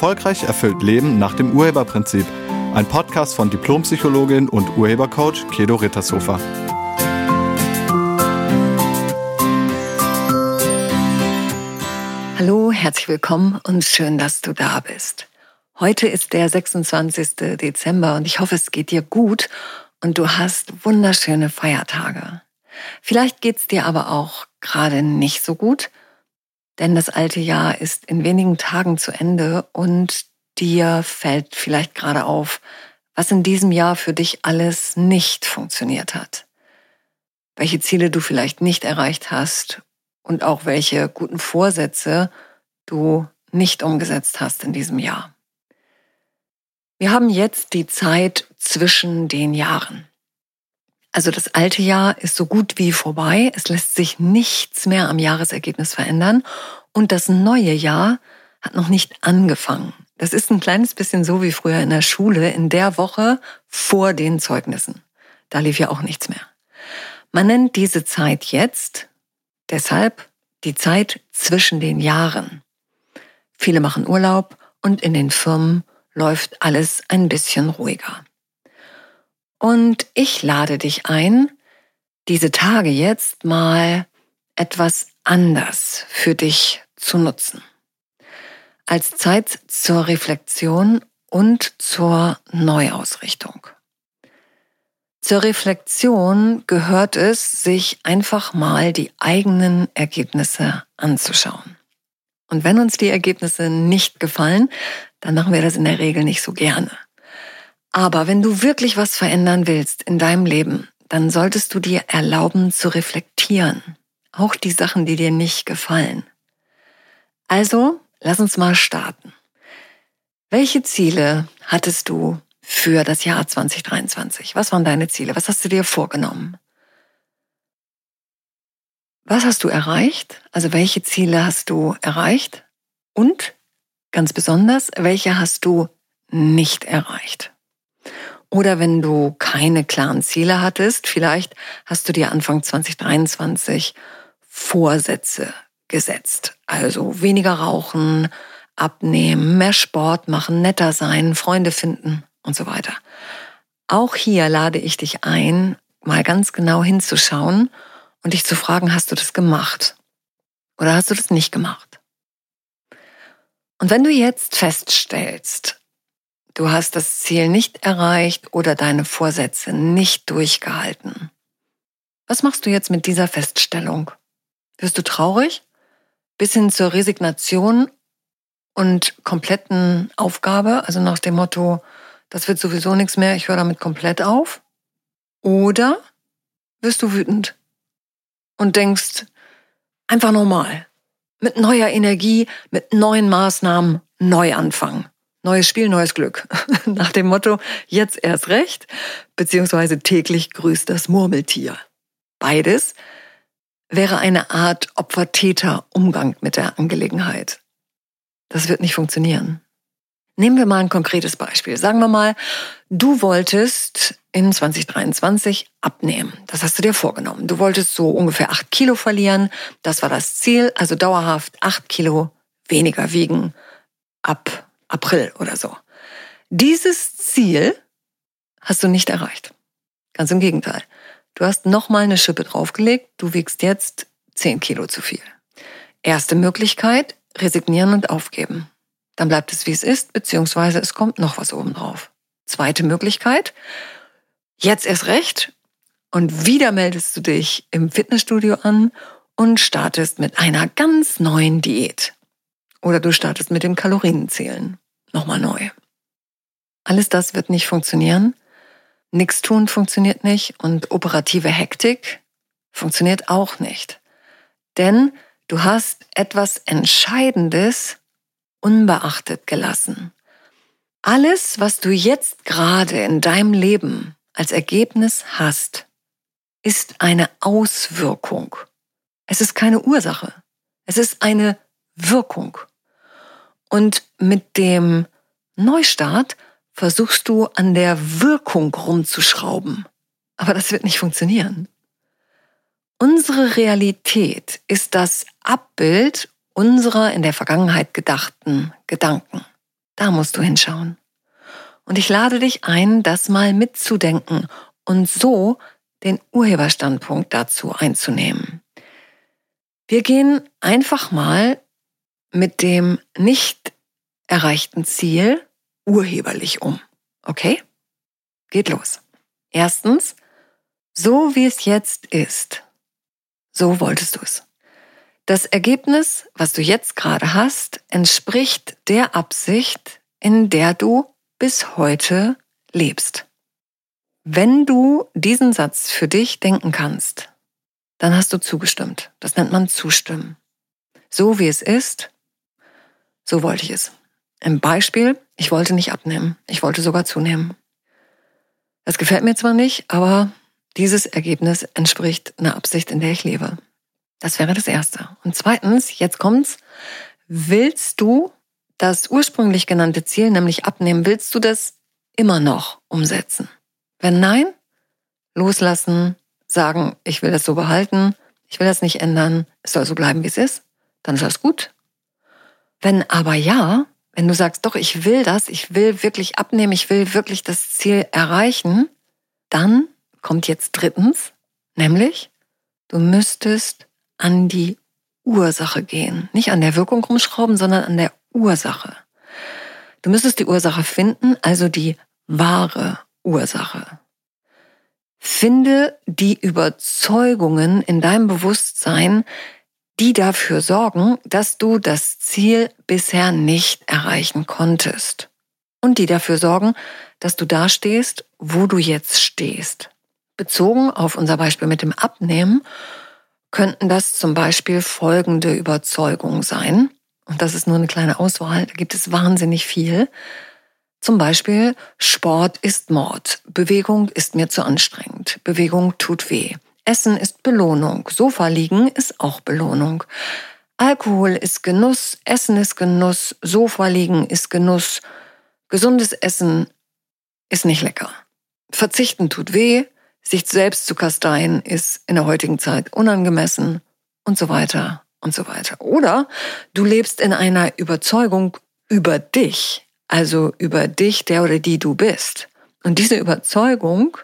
Erfolgreich erfüllt Leben nach dem Urheberprinzip. Ein Podcast von Diplompsychologin und Urhebercoach Kedo Rittershofer. Hallo, herzlich willkommen und schön, dass du da bist. Heute ist der 26. Dezember und ich hoffe, es geht dir gut und du hast wunderschöne Feiertage. Vielleicht geht's dir aber auch gerade nicht so gut denn das alte Jahr ist in wenigen Tagen zu Ende und dir fällt vielleicht gerade auf, was in diesem Jahr für dich alles nicht funktioniert hat. Welche Ziele du vielleicht nicht erreicht hast und auch welche guten Vorsätze du nicht umgesetzt hast in diesem Jahr. Wir haben jetzt die Zeit zwischen den Jahren. Also das alte Jahr ist so gut wie vorbei. Es lässt sich nichts mehr am Jahresergebnis verändern. Und das neue Jahr hat noch nicht angefangen. Das ist ein kleines bisschen so wie früher in der Schule, in der Woche vor den Zeugnissen. Da lief ja auch nichts mehr. Man nennt diese Zeit jetzt deshalb die Zeit zwischen den Jahren. Viele machen Urlaub und in den Firmen läuft alles ein bisschen ruhiger. Und ich lade dich ein, diese Tage jetzt mal etwas anders für dich zu nutzen. Als Zeit zur Reflexion und zur Neuausrichtung. Zur Reflexion gehört es, sich einfach mal die eigenen Ergebnisse anzuschauen. Und wenn uns die Ergebnisse nicht gefallen, dann machen wir das in der Regel nicht so gerne. Aber wenn du wirklich was verändern willst in deinem Leben, dann solltest du dir erlauben zu reflektieren. Auch die Sachen, die dir nicht gefallen. Also, lass uns mal starten. Welche Ziele hattest du für das Jahr 2023? Was waren deine Ziele? Was hast du dir vorgenommen? Was hast du erreicht? Also welche Ziele hast du erreicht? Und ganz besonders, welche hast du nicht erreicht? Oder wenn du keine klaren Ziele hattest, vielleicht hast du dir Anfang 2023 Vorsätze gesetzt. Also weniger rauchen, abnehmen, mehr Sport machen, netter sein, Freunde finden und so weiter. Auch hier lade ich dich ein, mal ganz genau hinzuschauen und dich zu fragen, hast du das gemacht? Oder hast du das nicht gemacht? Und wenn du jetzt feststellst, Du hast das Ziel nicht erreicht oder deine Vorsätze nicht durchgehalten. Was machst du jetzt mit dieser Feststellung? Wirst du traurig? Bis hin zur Resignation und kompletten Aufgabe, also nach dem Motto, das wird sowieso nichts mehr, ich höre damit komplett auf? Oder wirst du wütend und denkst, einfach normal, mit neuer Energie, mit neuen Maßnahmen neu anfangen. Neues Spiel, neues Glück. Nach dem Motto, jetzt erst recht, beziehungsweise täglich grüßt das Murmeltier. Beides wäre eine Art Opfer-Täter-Umgang mit der Angelegenheit. Das wird nicht funktionieren. Nehmen wir mal ein konkretes Beispiel. Sagen wir mal, du wolltest in 2023 abnehmen. Das hast du dir vorgenommen. Du wolltest so ungefähr acht Kilo verlieren. Das war das Ziel. Also dauerhaft acht Kilo weniger wiegen ab April oder so. Dieses Ziel hast du nicht erreicht. Ganz im Gegenteil. Du hast nochmal eine Schippe draufgelegt, du wiegst jetzt 10 Kilo zu viel. Erste Möglichkeit, resignieren und aufgeben. Dann bleibt es wie es ist, beziehungsweise es kommt noch was oben drauf. Zweite Möglichkeit, jetzt erst recht und wieder meldest du dich im Fitnessstudio an und startest mit einer ganz neuen Diät. Oder du startest mit dem Kalorienzählen nochmal neu. Alles das wird nicht funktionieren. Nix tun funktioniert nicht und operative Hektik funktioniert auch nicht. Denn du hast etwas Entscheidendes unbeachtet gelassen. Alles, was du jetzt gerade in deinem Leben als Ergebnis hast, ist eine Auswirkung. Es ist keine Ursache. Es ist eine Wirkung. Und mit dem Neustart versuchst du an der Wirkung rumzuschrauben. Aber das wird nicht funktionieren. Unsere Realität ist das Abbild unserer in der Vergangenheit gedachten Gedanken. Da musst du hinschauen. Und ich lade dich ein, das mal mitzudenken und so den Urheberstandpunkt dazu einzunehmen. Wir gehen einfach mal mit dem nicht erreichten Ziel urheberlich um. Okay? Geht los. Erstens, so wie es jetzt ist, so wolltest du es. Das Ergebnis, was du jetzt gerade hast, entspricht der Absicht, in der du bis heute lebst. Wenn du diesen Satz für dich denken kannst, dann hast du zugestimmt. Das nennt man Zustimmen. So wie es ist, so wollte ich es. Im Beispiel, ich wollte nicht abnehmen, ich wollte sogar zunehmen. Das gefällt mir zwar nicht, aber dieses Ergebnis entspricht einer Absicht, in der ich lebe. Das wäre das Erste. Und zweitens, jetzt kommt's, willst du das ursprünglich genannte Ziel, nämlich abnehmen, willst du das immer noch umsetzen? Wenn nein, loslassen, sagen, ich will das so behalten, ich will das nicht ändern, es soll so bleiben, wie es ist, dann ist das gut. Wenn aber ja, wenn du sagst, doch, ich will das, ich will wirklich abnehmen, ich will wirklich das Ziel erreichen, dann kommt jetzt drittens, nämlich, du müsstest an die Ursache gehen. Nicht an der Wirkung rumschrauben, sondern an der Ursache. Du müsstest die Ursache finden, also die wahre Ursache. Finde die Überzeugungen in deinem Bewusstsein, die dafür sorgen, dass du das Ziel bisher nicht erreichen konntest. Und die dafür sorgen, dass du da stehst, wo du jetzt stehst. Bezogen auf unser Beispiel mit dem Abnehmen könnten das zum Beispiel folgende Überzeugungen sein. Und das ist nur eine kleine Auswahl, da gibt es wahnsinnig viel. Zum Beispiel, Sport ist Mord, Bewegung ist mir zu anstrengend, Bewegung tut weh. Essen ist Belohnung, Sofa liegen ist auch Belohnung. Alkohol ist Genuss, Essen ist Genuss, Sofa liegen ist Genuss. Gesundes Essen ist nicht lecker. Verzichten tut weh, sich selbst zu kasteien ist in der heutigen Zeit unangemessen und so weiter und so weiter. Oder du lebst in einer Überzeugung über dich, also über dich, der oder die du bist. Und diese Überzeugung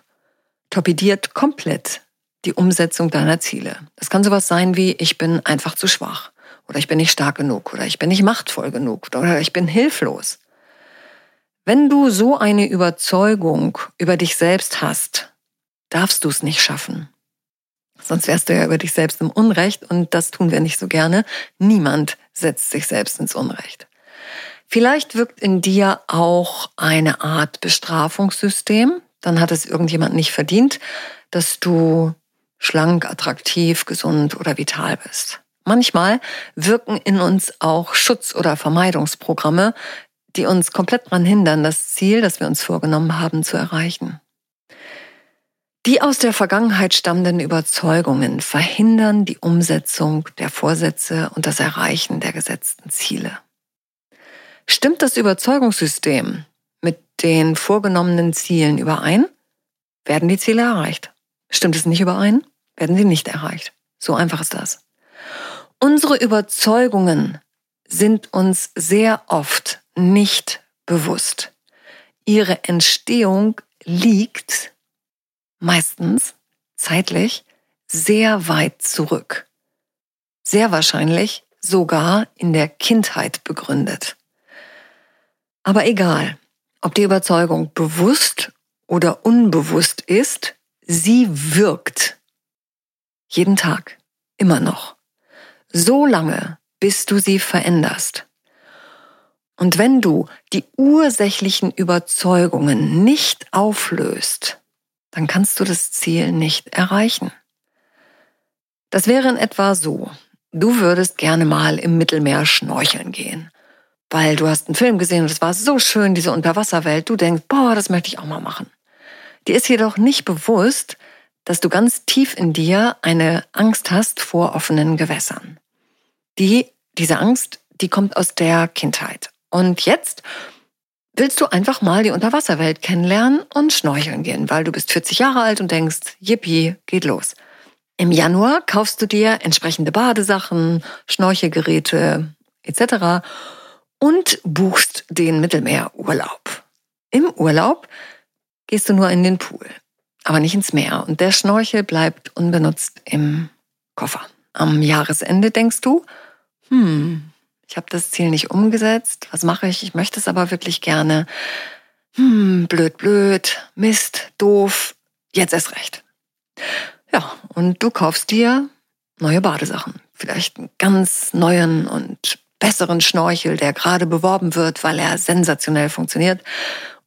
torpediert komplett die Umsetzung deiner Ziele. Das kann sowas sein wie, ich bin einfach zu schwach oder ich bin nicht stark genug oder ich bin nicht machtvoll genug oder ich bin hilflos. Wenn du so eine Überzeugung über dich selbst hast, darfst du es nicht schaffen. Sonst wärst du ja über dich selbst im Unrecht und das tun wir nicht so gerne. Niemand setzt sich selbst ins Unrecht. Vielleicht wirkt in dir auch eine Art Bestrafungssystem. Dann hat es irgendjemand nicht verdient, dass du schlank, attraktiv, gesund oder vital bist. Manchmal wirken in uns auch Schutz- oder Vermeidungsprogramme, die uns komplett daran hindern, das Ziel, das wir uns vorgenommen haben, zu erreichen. Die aus der Vergangenheit stammenden Überzeugungen verhindern die Umsetzung der Vorsätze und das Erreichen der gesetzten Ziele. Stimmt das Überzeugungssystem mit den vorgenommenen Zielen überein, werden die Ziele erreicht. Stimmt es nicht überein, werden sie nicht erreicht. So einfach ist das. Unsere Überzeugungen sind uns sehr oft nicht bewusst. Ihre Entstehung liegt meistens zeitlich sehr weit zurück. Sehr wahrscheinlich sogar in der Kindheit begründet. Aber egal, ob die Überzeugung bewusst oder unbewusst ist, sie wirkt. Jeden Tag. Immer noch. So lange, bis du sie veränderst. Und wenn du die ursächlichen Überzeugungen nicht auflöst, dann kannst du das Ziel nicht erreichen. Das wäre in etwa so. Du würdest gerne mal im Mittelmeer schnorcheln gehen, weil du hast einen Film gesehen und es war so schön, diese Unterwasserwelt. Du denkst, boah, das möchte ich auch mal machen. Dir ist jedoch nicht bewusst, dass du ganz tief in dir eine Angst hast vor offenen Gewässern. Die, diese Angst, die kommt aus der Kindheit. Und jetzt willst du einfach mal die Unterwasserwelt kennenlernen und schnorcheln gehen, weil du bist 40 Jahre alt und denkst, yippie, geht los. Im Januar kaufst du dir entsprechende Badesachen, Schnorchelgeräte etc. und buchst den Mittelmeerurlaub. Im Urlaub gehst du nur in den Pool, aber nicht ins Meer und der Schnorchel bleibt unbenutzt im Koffer. Am Jahresende denkst du, hm, ich habe das Ziel nicht umgesetzt, was mache ich? Ich möchte es aber wirklich gerne. Hm, blöd, blöd, Mist, doof, jetzt erst recht. Ja, und du kaufst dir neue Badesachen. Vielleicht einen ganz neuen und besseren Schnorchel, der gerade beworben wird, weil er sensationell funktioniert.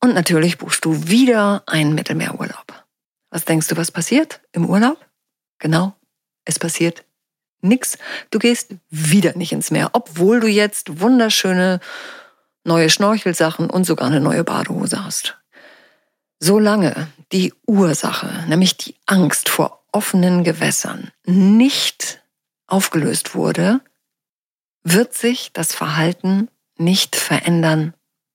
Und natürlich buchst du wieder einen Mittelmeerurlaub. Was denkst du, was passiert im Urlaub? Genau, es passiert nix. Du gehst wieder nicht ins Meer, obwohl du jetzt wunderschöne neue Schnorchelsachen und sogar eine neue Badehose hast. Solange die Ursache, nämlich die Angst vor offenen Gewässern, nicht aufgelöst wurde, wird sich das Verhalten nicht verändern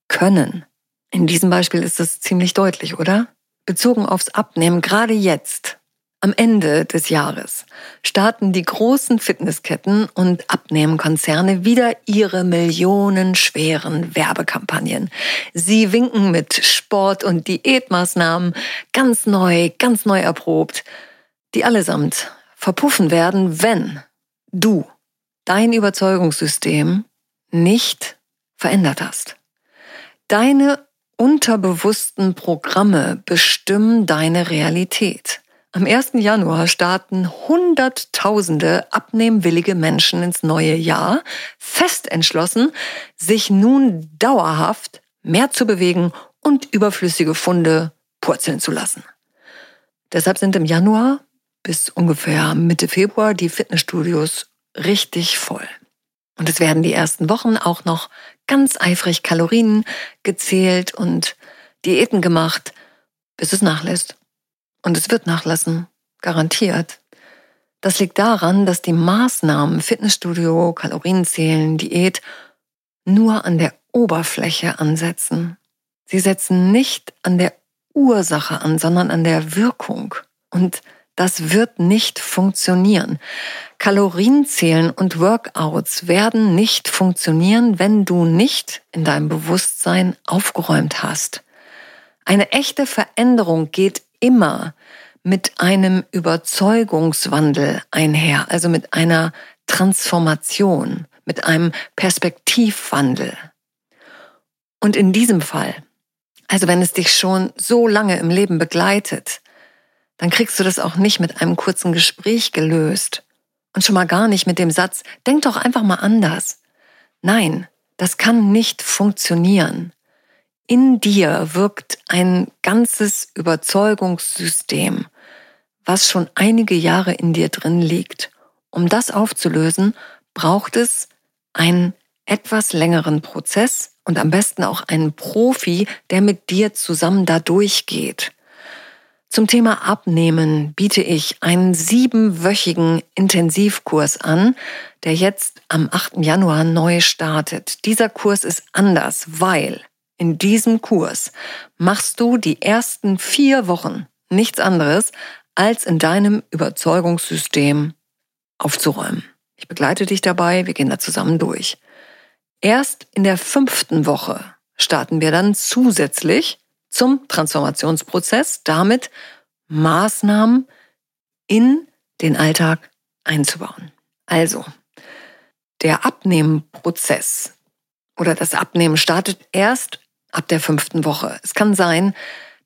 können. In diesem Beispiel ist das ziemlich deutlich, oder? Bezogen aufs Abnehmen, gerade jetzt, am Ende des Jahres, starten die großen Fitnessketten und Abnehmkonzerne wieder ihre millionenschweren Werbekampagnen. Sie winken mit Sport- und Diätmaßnahmen, ganz neu, ganz neu erprobt, die allesamt verpuffen werden, wenn du dein Überzeugungssystem nicht verändert hast. Deine unterbewussten Programme bestimmen deine Realität. Am 1. Januar starten Hunderttausende abnehmwillige Menschen ins neue Jahr, fest entschlossen, sich nun dauerhaft mehr zu bewegen und überflüssige Funde purzeln zu lassen. Deshalb sind im Januar bis ungefähr Mitte Februar die Fitnessstudios richtig voll. Und es werden die ersten Wochen auch noch ganz eifrig Kalorien gezählt und Diäten gemacht, bis es nachlässt. Und es wird nachlassen, garantiert. Das liegt daran, dass die Maßnahmen Fitnessstudio, Kalorienzählen, Diät nur an der Oberfläche ansetzen. Sie setzen nicht an der Ursache an, sondern an der Wirkung. Und das wird nicht funktionieren. Kalorienzählen und Workouts werden nicht funktionieren, wenn du nicht in deinem Bewusstsein aufgeräumt hast. Eine echte Veränderung geht immer mit einem Überzeugungswandel einher, also mit einer Transformation, mit einem Perspektivwandel. Und in diesem Fall, also wenn es dich schon so lange im Leben begleitet, dann kriegst du das auch nicht mit einem kurzen Gespräch gelöst. Und schon mal gar nicht mit dem Satz, denk doch einfach mal anders. Nein, das kann nicht funktionieren. In dir wirkt ein ganzes Überzeugungssystem, was schon einige Jahre in dir drin liegt. Um das aufzulösen, braucht es einen etwas längeren Prozess und am besten auch einen Profi, der mit dir zusammen da durchgeht. Zum Thema Abnehmen biete ich einen siebenwöchigen Intensivkurs an, der jetzt am 8. Januar neu startet. Dieser Kurs ist anders, weil in diesem Kurs machst du die ersten vier Wochen nichts anderes, als in deinem Überzeugungssystem aufzuräumen. Ich begleite dich dabei, wir gehen da zusammen durch. Erst in der fünften Woche starten wir dann zusätzlich zum Transformationsprozess, damit Maßnahmen in den Alltag einzubauen. Also, der Abnehmenprozess oder das Abnehmen startet erst ab der fünften Woche. Es kann sein,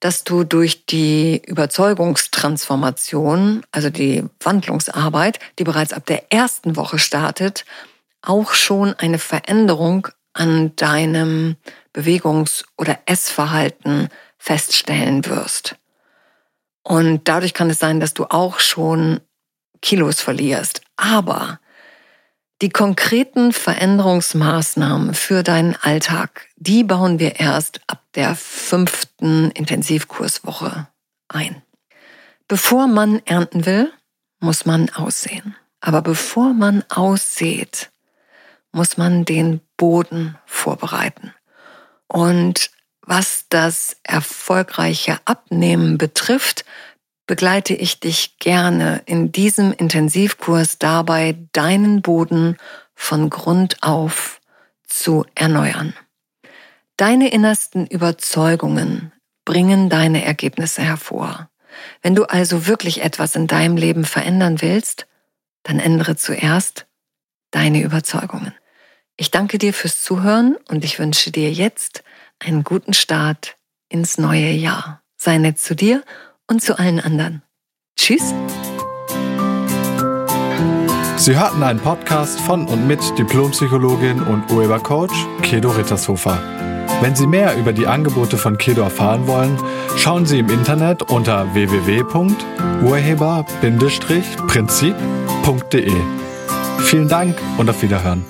dass du durch die Überzeugungstransformation, also die Wandlungsarbeit, die bereits ab der ersten Woche startet, auch schon eine Veränderung an deinem Bewegungs- oder Essverhalten feststellen wirst. Und dadurch kann es sein, dass du auch schon Kilos verlierst. Aber die konkreten Veränderungsmaßnahmen für deinen Alltag, die bauen wir erst ab der fünften Intensivkurswoche ein. Bevor man ernten will, muss man aussehen. Aber bevor man aussät, muss man den Boden vorbereiten. Und was das erfolgreiche Abnehmen betrifft, begleite ich dich gerne in diesem Intensivkurs dabei, deinen Boden von Grund auf zu erneuern. Deine innersten Überzeugungen bringen deine Ergebnisse hervor. Wenn du also wirklich etwas in deinem Leben verändern willst, dann ändere zuerst deine Überzeugungen. Ich danke dir fürs Zuhören und ich wünsche dir jetzt einen guten Start ins neue Jahr. Sei nett zu dir und zu allen anderen. Tschüss. Sie hörten einen Podcast von und mit Diplompsychologin und Urhebercoach Kedo Rittershofer. Wenn Sie mehr über die Angebote von Kedo erfahren wollen, schauen Sie im Internet unter www.urheber-prinzip.de. Vielen Dank und auf Wiederhören.